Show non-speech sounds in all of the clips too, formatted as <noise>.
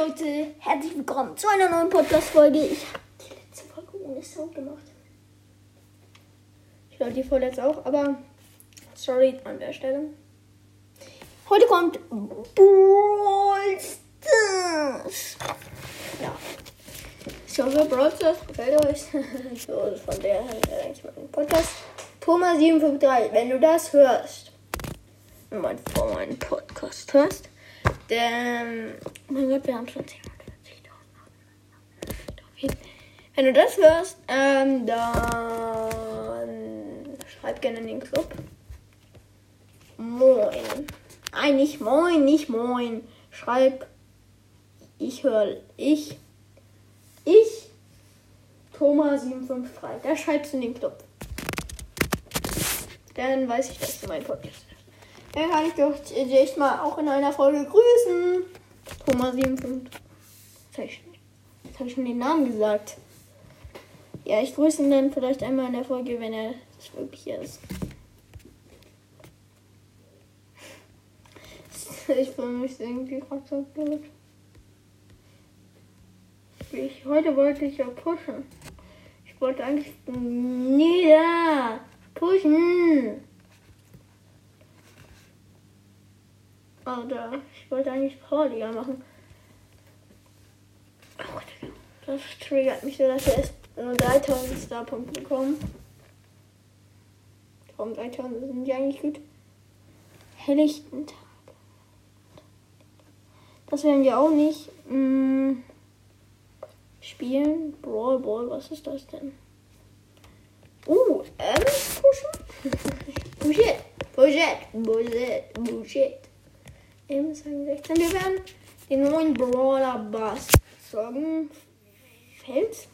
Leute, herzlich willkommen zu einer neuen Podcast-Folge. Ich habe die letzte Folge ohne Sound gemacht. Ich glaube, die vorletzte auch, aber sorry an der Stelle. Heute kommt Brawl Stars. Ja. Ich hoffe, Brawl Stars gefällt euch. <laughs> so, von der her eigentlich mal den Podcast. Thomas753, wenn du das hörst, du vor meinen Podcast hörst, oh mein Gott, wir haben schon 10.000. Wenn du das hörst, ähm, dann schreib gerne in den Club. Moin. Nein, nicht moin, nicht moin. Schreib, ich höre, ich, ich, Thomas753. Da schreibst du in den Club. Dann weiß ich, dass du mein Podcast Dann kann ich doch dich mal auch in einer Folge grüßen. Thomas 75. Jetzt habe ich schon den Namen gesagt. Ja, ich grüße ihn dann vielleicht einmal in der Folge, wenn er das wirklich ist. <laughs> Ich fühle mich irgendwie gerade so gut. Ich, heute wollte ich ja pushen. Ich wollte eigentlich nieder pushen. Oder ich wollte eigentlich Powerliga machen. Oh, das triggert mich so, dass wir erst nur 3000 Starpunkte bekommen. Warum 3000 sind die eigentlich gut? Helllichten Tag. Das werden wir auch nicht. Hm. Spielen. Brawl Ball, was ist das denn? Uh, ähm, pushen? <laughs> Bullshit. Bullshit. Bullshit. Bullshit. Eben 16. Wir werden den neuen Brawler Bass sagen. Fels?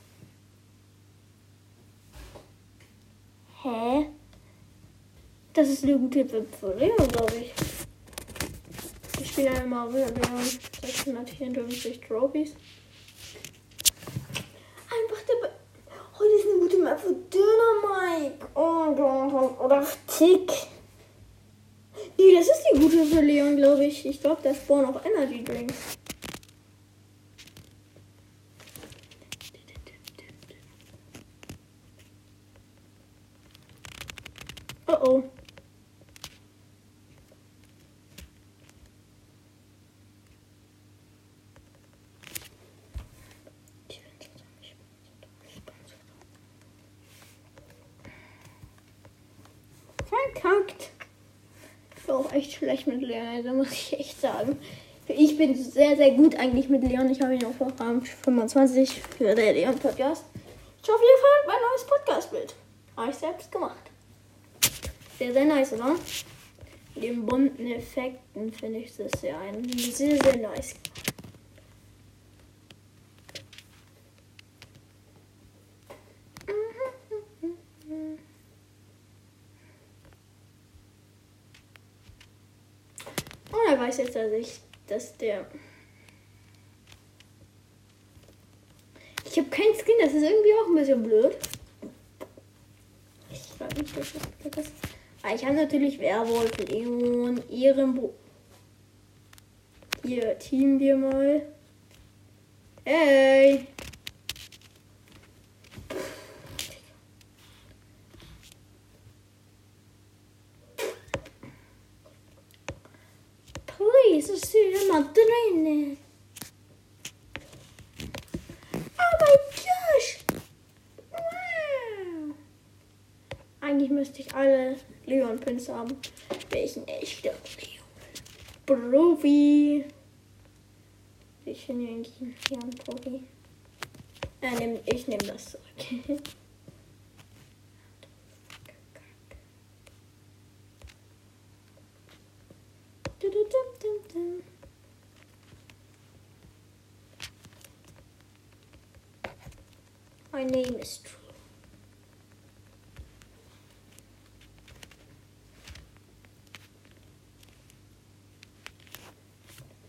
Hä? Das ist eine gute Leon, glaube ich. Ich spiele einmal wieder Leon 654 Trophies. Einfach der. Heute ist eine gute Map für Dynamite. Oh Gott. Oder Tick. Nee, das ist die gute für Leon, glaube ich. Ich glaube, da spawnen auch Energy Drinks. Oh oh. Verkackt. War auch echt schlecht mit Leon, also muss ich echt sagen. Ich bin sehr, sehr gut eigentlich mit Leon. Ich habe ihn auch Rang 25 für den Leon Podcast. Ich hoffe, ihr feiert mein neues Podcast-Bild. Habe ich selbst gemacht. Sehr, sehr nice, oder? Mit den bunten Effekten finde ich das sehr. Sehr, sehr nice. Und er weiß jetzt, dass ich, dass der. Ich habe keinen Skin, das ist irgendwie auch ein bisschen blöd. Ich frage mich, was das ist. Ah, ich habe natürlich Werwolf, Leon, Ehrenbro. Hier teamen wir mal. Hey! Please, ist sie immer drin? Oh mein gosh! Wow! Eigentlich müsste ich alle Leon-Pins haben. Welchen echter Leon? Profi! Ich nehme eigentlich einen Leon-Profi. Äh, nehm, ich nehme das zurück. <laughs> My name is True.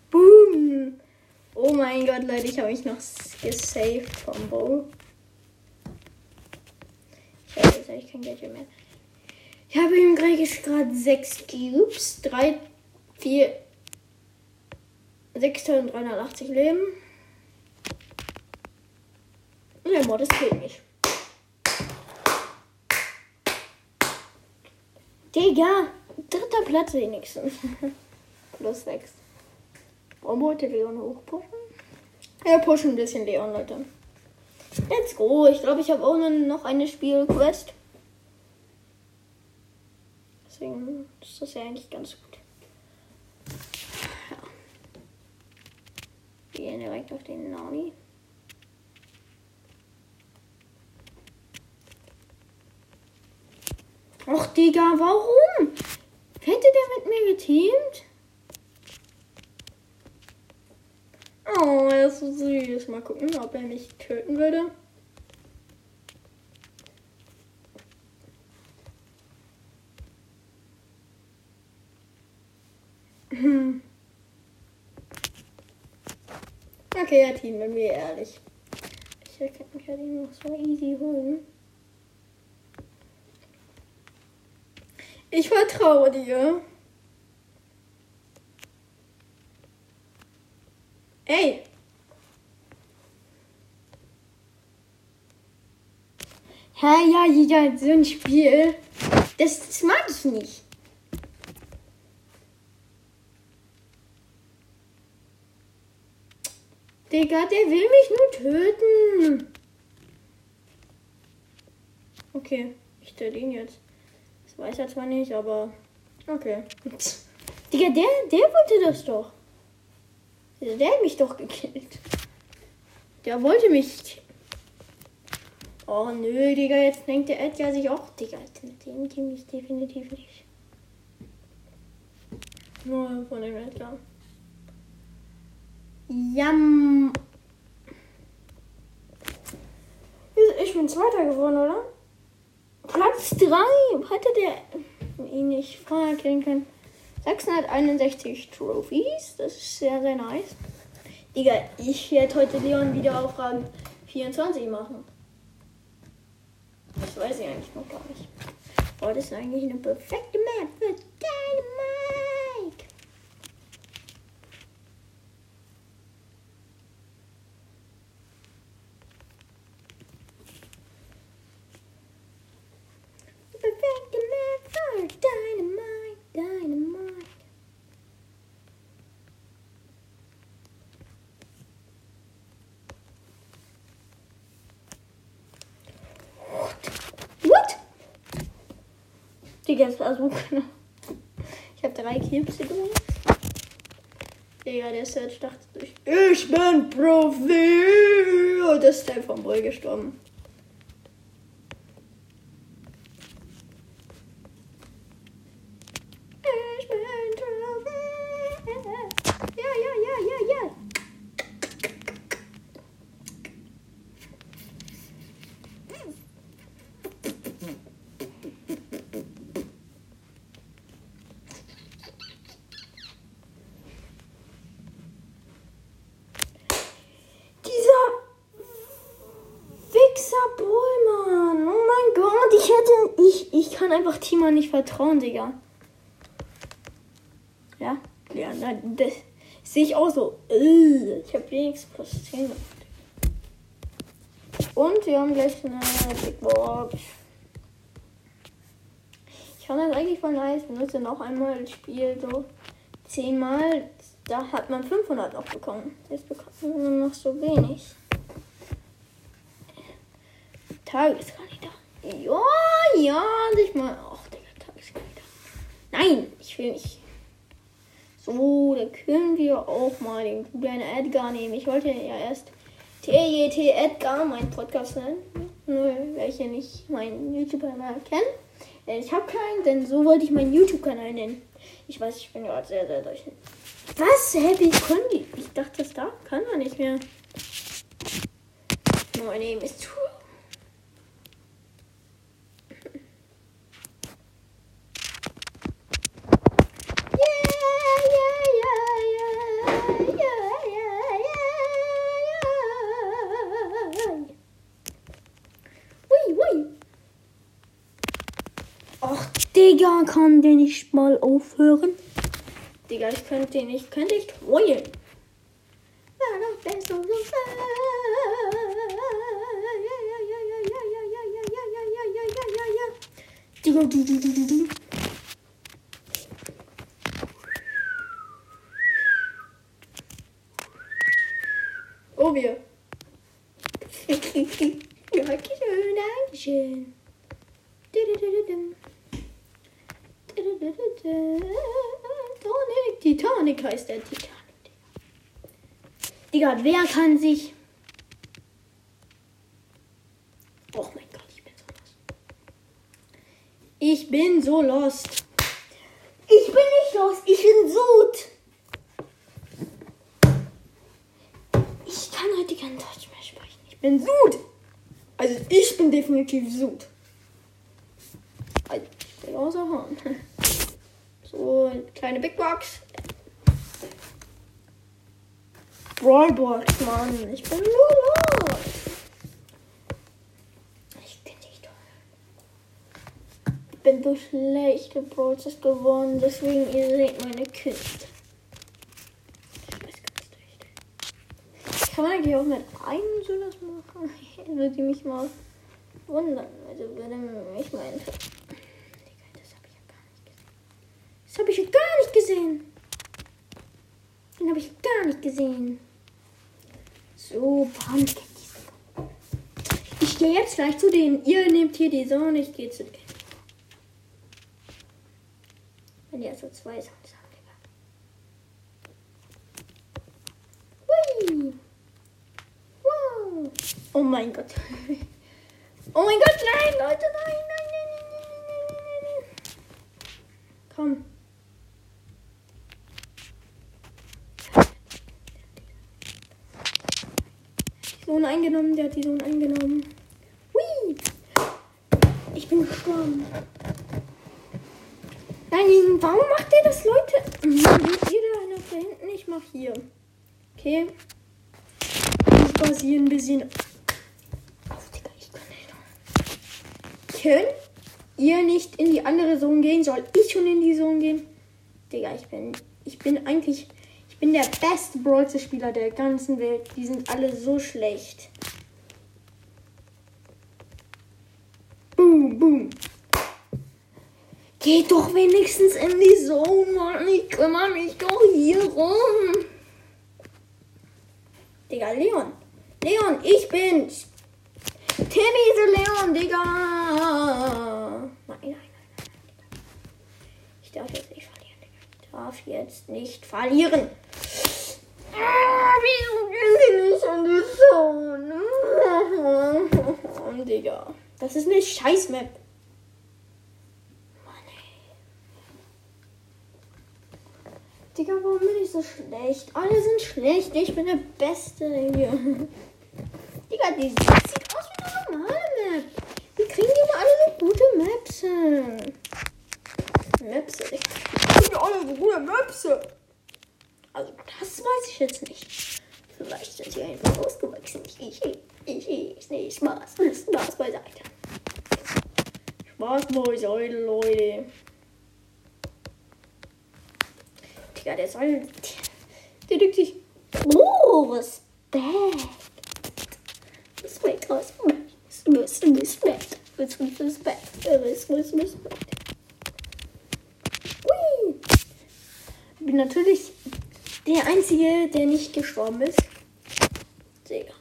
Boom! Oh mein Gott, Leute, ich habe mich noch gesaved vom Bow. Ich habe jetzt eigentlich kein Geld mehr. Ich habe ihm gerade 6 Cubes, 3, 4, 6380 Leben. Und der Mod ist König. Digga, dritter Platz wenigstens. <laughs> Plus 6. Warum wollte Leon hochpushen? Wir pushen ein bisschen Leon, Leute. Let's go. Ich glaube, ich habe auch noch eine Spielquest. Deswegen ist das ja eigentlich ganz gut. Ja. Wir gehen direkt auf den Nami. Och, Digga, warum? Hätte der mit mir geteamt? Oh, er ist so süß. Mal gucken, ob er mich töten würde. Hm. Okay, er Team, wenn wir ehrlich. Ich kann ihn noch so easy holen. Ich vertraue dir. Ey. Hä, ja, ja, so ein Spiel. Das, das mag ich nicht. Digga, der will mich nur töten. Okay, ich töte ihn jetzt. Das weiß er zwar nicht, aber okay. <laughs> Digga, der, der wollte das doch. Der hat mich doch gekillt. Der wollte mich. Oh nö, Digga, jetzt denkt der Edgar sich auch. Digga, mit dem Team ist definitiv nicht. Nur von dem Edgar. Jam. Ich bin Zweiter geworden, oder? Platz 3. Hätte der ihn nicht vorher killen können. 661 Trophies. Das ist sehr, sehr nice. Digga, ich werde heute Leon wieder auf Rang 24 machen. Das weiß ich eigentlich noch gar nicht. Oh, das ist eigentlich eine perfekte Map für Dynamite. Perfekte Map für Dynamite, Dynamite. What? Digga, das war so knapp. Ich habe drei Kills übrigens. Digga, der Search dachte sich, ich bin Profi. Und ist der vom Boy gestorben. Ich bin Profi. Ja, ja, ja, ja, ja. Dieser Wichser Bullmann. Oh mein Gott, ich hätte. Ich, ich kann einfach Tima nicht vertrauen, Digga. Ja, ja, nein, das sehe ich auch so. Äh, Ich habe wenigstens plus 10 gemacht. Und wir haben gleich eine Big Box. Ich fand das eigentlich voll nice. Benutze noch einmal das Spiel so zehnmal. Da hat man 500 noch bekommen. Jetzt bekommt man nur noch so wenig. Tageskandidat. Ja, ja, nicht mal. Ach, Digga, Tageskandidat. Nein, ich will nicht. So, da können wir auch mal den guten Edgar nehmen. Ich wollte ja erst TJT Edgar, meinen Podcast nennen. Nur welche nicht meinen YouTube-Kanal kennen. Ich habe keinen, denn so wollte ich meinen YouTube-Kanal nennen. Ich weiß, ich bin gerade sehr, sehr durch. Was? Hä, wie können die? Ich dachte, das da kann man nicht mehr. My name is True. Kann der nicht mal aufhören? Digga, ich könnte den nicht, könnte ich heulen. Digga, du, du, du, du, du. Oh, wir. <laughs> ja, schön, danke schön. Titanic, Titanic heißt der Titanic. Digga, wer kann sich. Oh mein Gott, ich bin so lost. Ich bin so lost. Ich bin nicht lost, ich bin Sud. Ich kann heute kein Deutsch mehr sprechen. Ich bin Sud. Also ich bin definitiv Sud. Also, ich bin außer <laughs> Eine kleine Big Box. Brawlbox, Mann. Ich bin los. Ich bin nicht toll. Ich bin so schlecht im Prozess geworden, deswegen ihr seht meine Kiste. Ich. Kann man eigentlich auch mit einem so das machen? <laughs> Würde die mich mal wundern. Also würde mich meinen. Digga, das habe ich gar nicht gesehen. Den habe ich gar nicht gesehen. So, bam, ich gehe jetzt gleich zu denen. Ihr nehmt hier die Sonne, ich gehe zu denen. Wenn die also zwei Sonnen Oh mein Gott. <laughs> Oh mein Gott, nein, Leute, nein, nein, nein, nein, nein, nein, nein. Komm. Zone eingenommen, der hat die Zone eingenommen. Hui. Ich bin gestorben. Nein, warum macht ihr das, Leute? Hm, Seht ihr da hinten? Ich mach hier. Okay. Ich basiere ein bisschen. Auf. Könnt ihr nicht in die andere Zone gehen? Soll ich schon in die Zone gehen? Digga, ich bin. Ich bin eigentlich. Ich bin der beste Brawl Spieler der ganzen Welt. Die sind alle so schlecht. Boom, boom. Geht doch wenigstens in die Zone, Mann. Ich kümmere mich doch hier rum. Digga, Leon. Leon, ich bin's. Timmy the Leon, Digga. Nein, nein, nein, nein. Ich darf jetzt nicht verlieren, Digga. Ich darf jetzt nicht verlieren. Wieso bin ich in die Zone? Digga. Das ist eine Scheiß-Map. Mann, ey. Digga, warum bin ich so schlecht? Alle sind schlecht. Ich bin der Beste hier. Digga, die sieht aus wie eine normale Map. Wie kriegen die immer alle so gute Maps hin? Maps. Die kriegen alle so gute Maps. Also, das weiß ich jetzt nicht. Vielleicht sind sie einfach ausgewachsen. Ich, ich, ich, ich, nee, Spaß. Spaß beiseite. Spaß beiseite, Leute. Digga, der soll. Der denkt sich. Oh, Respekt. Respekt, Respekt. Respekt, Respekt. Respekt, Respekt. Respekt. Hui. Bin natürlich der Einzige, der nicht gestorben ist. Digga.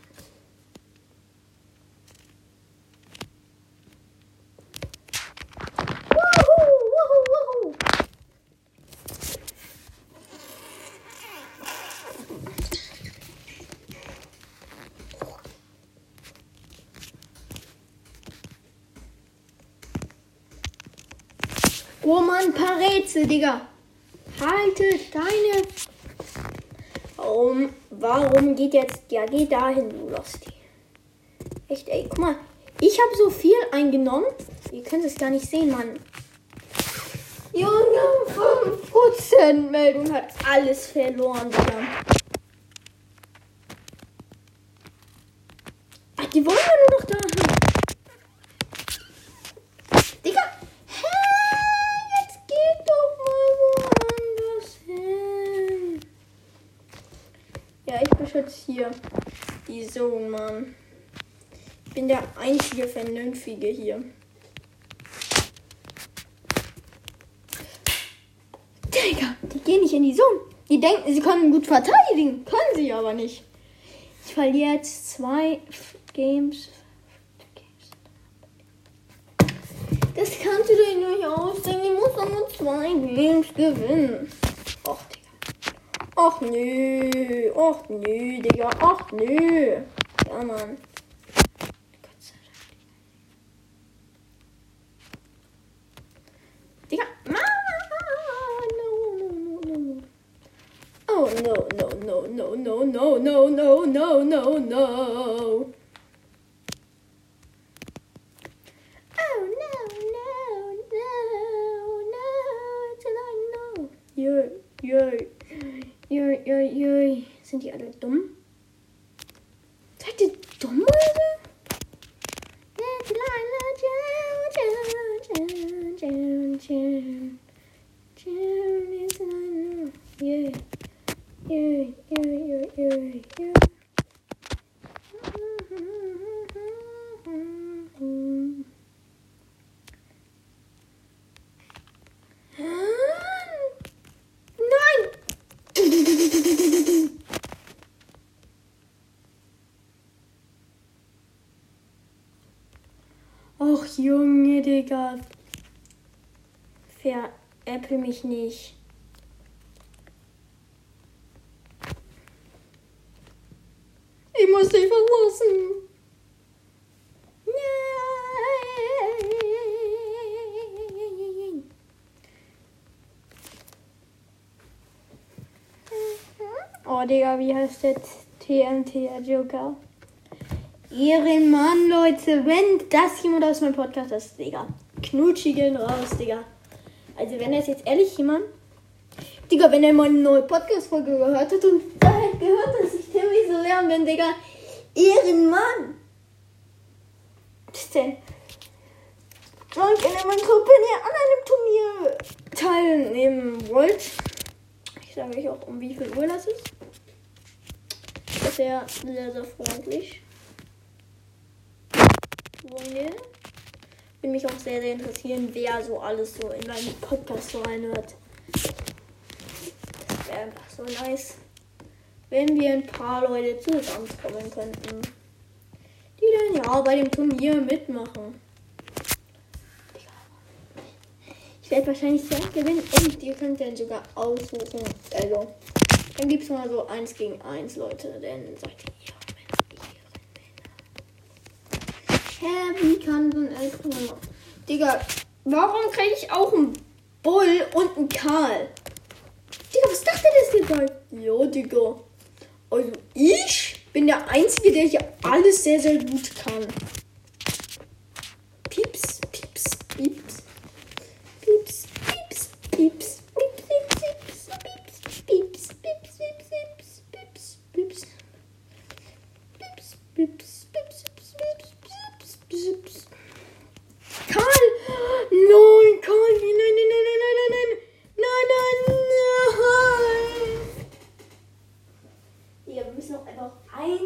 Oh Mann, paar Rätsel, Digga. Haltet deine. Warum, warum geht jetzt. Ja, geh dahin, du Losty. Echt, ey, guck mal. Ich habe so viel eingenommen. Ihr könnt es gar nicht sehen, Mann. Junge, 5% Meldung hat alles verloren, Digga. Ja, ich beschütze hier die Zone, Mann. Ich bin der einzige Vernünftige hier. Digga, die gehen nicht in die Zone. Die denken, sie können gut verteidigen. Können sie aber nicht. Ich verliere jetzt zwei Games. Das kannst du dir nicht ausdenken. Ich muss doch nur zwei Games gewinnen. Ach, Digga. Ach, nö. Ach, nö, Digga. Ach, nö. Ja, Mann. Gott sei Dank. Digga. Ah, no, no, no, no. Oh, no, no, no, no, no, no, no, no, no, no, no. Oh ơi ơi xin chị ở đợi túm. Digga, wie heißt der TMT Joker? Ehrenmann, Leute, wenn das jemand aus meinem Podcast ist, Digga. Knutschi gehen raus, Digga. Also, wenn das jetzt ehrlich jemand. Digga, wenn er meine neue Podcast-Folge gehört hat und da hat gehört, dass ich Timmy so lernen bin, Digga. Ehrenmann! Was ist denn? Und wenn ihr meine Gruppe an einem Turnier teilnehmen wollt, ich sage euch auch, um wie viel Uhr das ist. Sehr, sehr, sehr freundlich. Würde mich auch sehr, sehr interessieren, wer so alles so in meinen Podcast so reinhört. Das wäre einfach so nice, wenn wir ein paar Leute zusammenkommen könnten. Die dann ja bei dem Turnier mitmachen. Ich werde wahrscheinlich sehr gewinnen und ihr könnt dann sogar aussuchen. Also, dann gibt es mal so 1 gegen 1, Leute. Dann seid ihr Hä, wie kann so ein Elfringer Digga, warum kriege ich auch einen Bull und einen Karl? Digga, was dachte das jetzt mal? Ja, Digga. Also ich bin der Einzige, der hier alles sehr, sehr gut kann. Pieps, pieps, pieps. Pieps, pieps, pieps. Pieps, pieps, pieps, pieps, pieps, pieps, pieps, pieps. Pieps, pieps, pieps, pieps, pieps, pieps. Karl! Nein, Karl! Nein, nein, nein, nein, nein, nein, nein! Nein, nein, nein! Ja, wir müssen noch einfach ein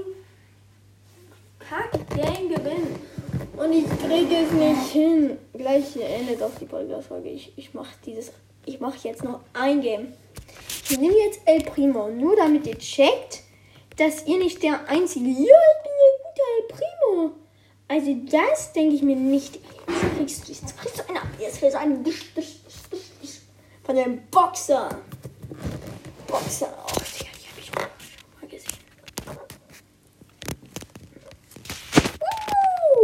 Kack-Game gewinnen. Und ich kriege es nicht hin. Endet auch die Podcast-Folge. Ich, ich mache dieses. Ich mache jetzt noch ein Game. Ich nehme jetzt El Primo. Nur damit ihr checkt, dass ihr nicht der einzige. Ja, ich bin der gute El Primo. Also das denke ich mir nicht. Jetzt kriegst du, jetzt kriegst du eine ab. Jetzt kriegst du einen von dem Boxer. Boxer. Oh, Digga, die habe ich schon mal gesehen.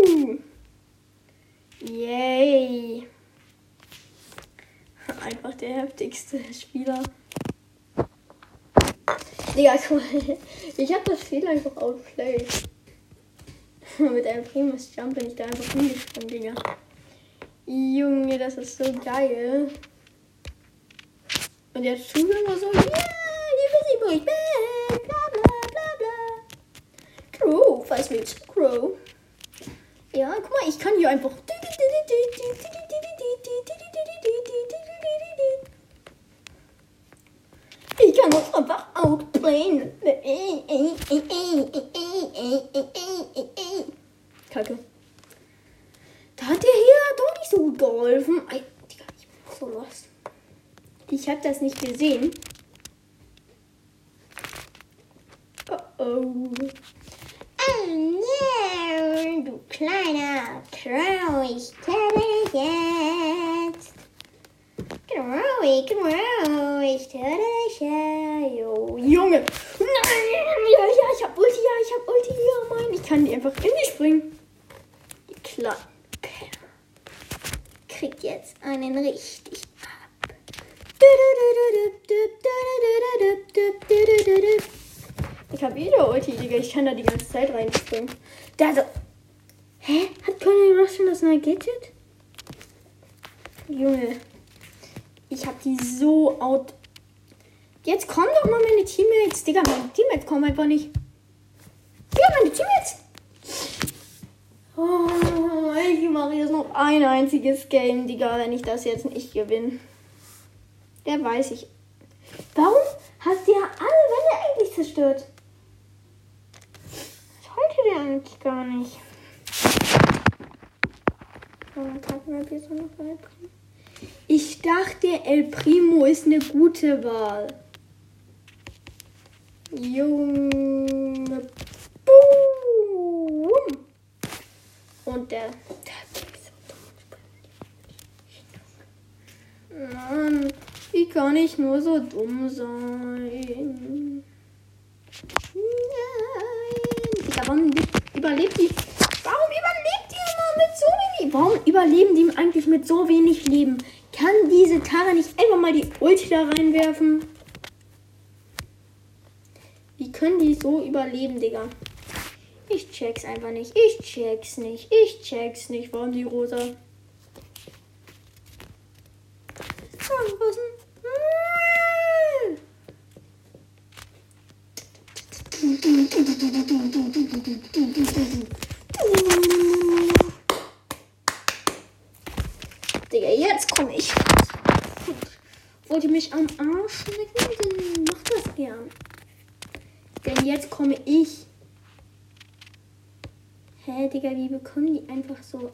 Uh. Yay. Heftigste Spieler. Digga, guck mal. <laughs> Ich habe das Spiel einfach outplayed. <laughs> Mit einem Primus Jump bin ich da einfach hingesprungen, Digga. Junge, das ist so geil. Und der Zuhörer so, yeah, you busy boy, bad, bla bla bla bla. Crow, was willst du, Crow? Ja, guck mal, ich kann hier einfach. Kinder muss einfach aufdrehen. Kacke. Da hat der hier doch nicht so gut geholfen. Ei, Digga, ich mach sowas. Ich hab das nicht gesehen. Oh oh. Oh no, du kleiner Traurigkeller. Yeah dich jetzt. Jo, Junge. Ja, ja, ich hab Ulti, ja, ich hab Ulti, ja, Mann. Ich kann die einfach in die springen. Die Penner. Kriegt jetzt einen richtig ab. Ich hab wieder Ulti, Digga. Ich kann da die ganze Zeit reinspringen. Da so. Hä? Hat Colonel Rush schon das neue Gadget? Junge. Ich hab die so out. Jetzt kommen doch mal meine Teammates. Digga, meine Teammates kommen einfach nicht. Digga, meine Teammates. Oh, ich mache jetzt noch ein einziges Game, Digga, wenn ich das jetzt nicht gewinne. Der weiß ich. Warum hast du ja alle Wände eigentlich zerstört? Das wollte der eigentlich gar nicht. Warum packen wir jetzt noch Primo? Ich dachte, El Primo ist eine gute Wahl. Junge. Boom. Und der. Mann, wie kann ich nur so dumm sein? Nein. Warum überlebt die? Warum überlebt die immer mit so wenig? Warum überleben die eigentlich mit so wenig Leben? Kann diese Tara nicht einfach mal die Ulti da reinwerfen? Wie können die so überleben, Digga? Ich check's einfach nicht. Ich check's nicht. Ich check's nicht. Warum die rosa? Anpassen. Digga, jetzt komme ich. Wollt ihr mich am Arsch schmecken? Dann macht das gern. Denn jetzt komme ich. Hä, Digga, wie bekommen die einfach so.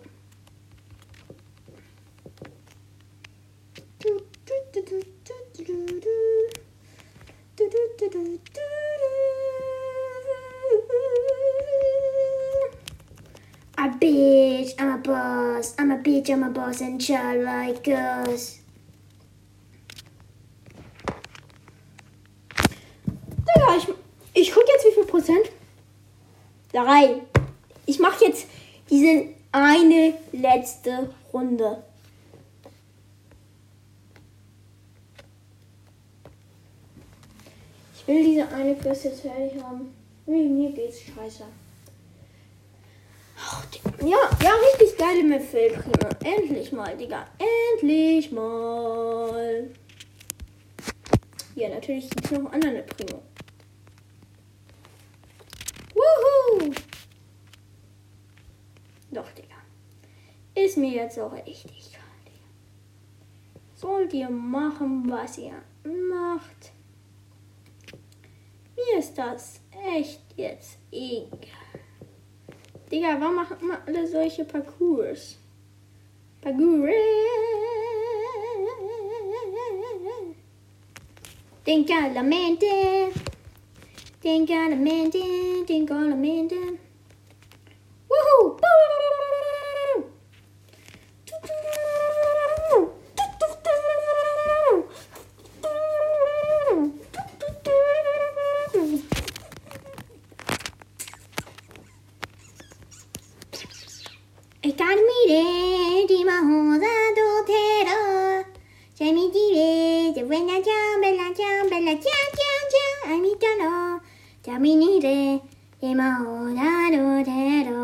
A bitch, I'm a boss. I'm a bitch, I'm a boss, and child like us. Digga, ich, ich Prozent. Drei. Ich mache jetzt diese eine letzte Runde. Ich will diese eine Quest jetzt fertig haben. Nee, mir geht's scheiße. Ach, ja, ja, richtig geile Map prima. Endlich mal, Digga. Endlich mal. Ja, natürlich gibt es noch andere Primo. Wuhu! Doch, Digga. Ist mir jetzt auch echt egal, Digga. Sollt ihr machen, was ihr macht. Mir ist das echt jetzt egal. Digga, warum machen immer alle solche Parcours? Parcours. Ding on a man, ding, ding on a man, ding. Woohoo! I got me there, di ma ho da do te ro. Jamie di re, the when I jump, bella jump, bella jump, jump, jump, I meet the 闇にで今おなるでろ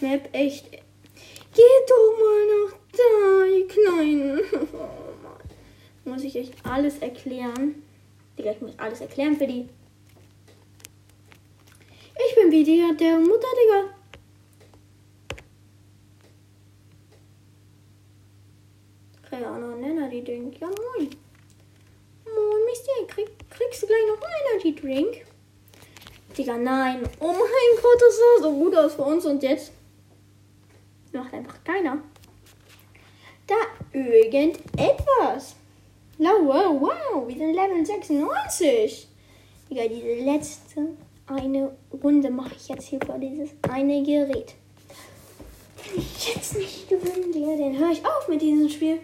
Kack-Map echt. Geht doch mal nach da, ihr Kleinen. <laughs> Oh Mann. muss ich euch alles erklären. Digga, ich muss alles erklären für die. Ich bin wie die, der Mutter, Digga. Keine Ahnung, Energy Drink. Ja, moin. Moin, Mister. Krieg, kriegst du gleich noch einen Energy Drink? Digga, nein. Oh mein Gott, das sah so gut aus für uns und jetzt macht einfach keiner. Da irgendetwas. Na, wow, wow, wir sind Level 96. Digga, diese letzte eine Runde mache ich jetzt hier vor dieses eine Gerät. Wenn ich jetzt nicht gewinnen werde, dann höre ich auf mit diesem Spiel.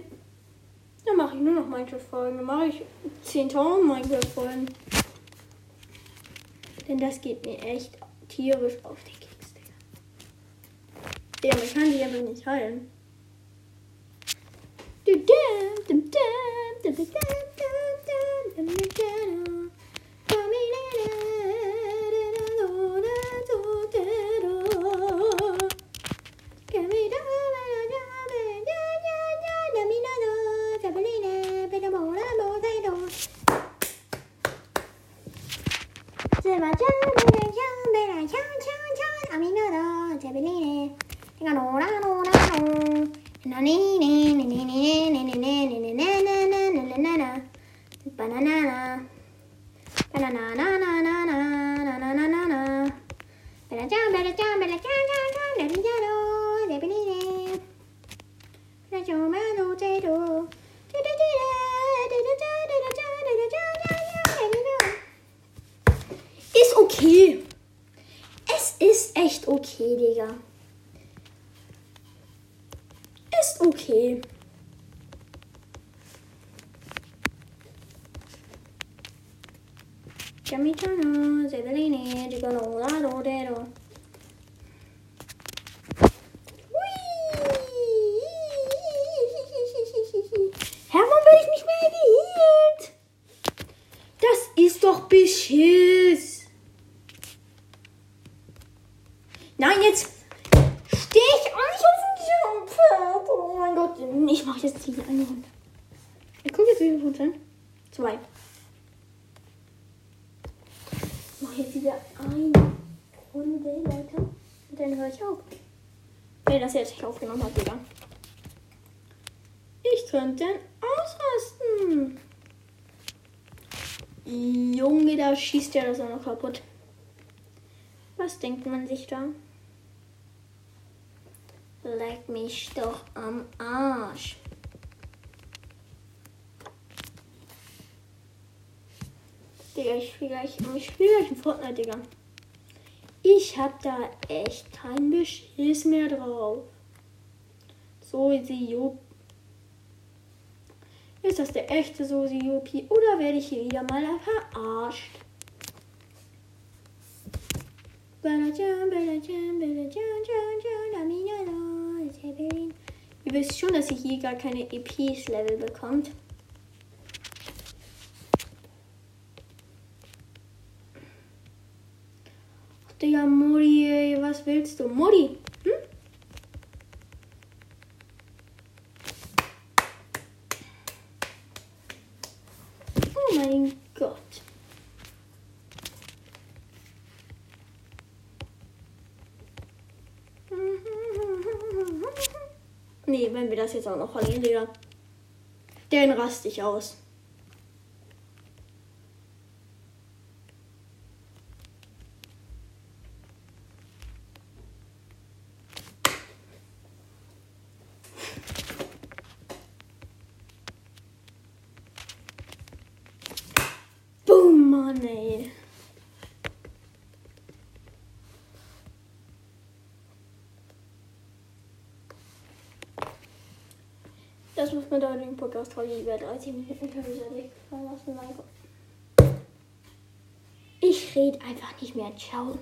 Dann mache ich nur noch Minecraft-Folgen. Dann mache ich 10.000 Minecraft-Folgen. Denn das geht mir echt tierisch auf Digga. Ja, man kann die einfach nicht heilen. Banana. Okay. Es ist echt okay, Digga. Ist okay. Chamitano, Zebeline, Gigolo, Lado, Dero. Herr, warum werde ich nicht mehr geheilt? Das ist doch Beschiss. Nein, jetzt stehe ich auch nicht auf dem Pferd. Oh mein Gott, ich mache jetzt diese eine Runde. Ich gucke jetzt, wie viele Prozent. Zwei. Ich mache jetzt diese eine Runde, Leute. Und dann höre ich auf. Wenn das jetzt nicht aufgenommen hat, Digga. Ich könnte ausrasten. Junge, da schießt ja das auch noch kaputt. Was denkt man sich da? Leck mich doch am Arsch. Digga, ich spiele gleich, ich spiele gleich ein Fortnite, Digga. Ich hab da echt keinen Beschiss mehr drauf. So sie Jupp. Ist das der echte Sosi Juppie oder werde ich hier wieder mal verarscht? Ihr wisst schon, dass ihr hier gar keine EPs-Level bekommt. Ach, Digga, Modi, ey, was willst du? Modi, hm? Oh mein Gott. Nee, wenn wir das jetzt auch noch verlieren, Digga. Den raste ich aus. Boom, Mann, ey. Das muss mit der heutigen Podcast-Folge über 30 Minuten. Mein Gott. Ich rede einfach nicht mehr. Ciao.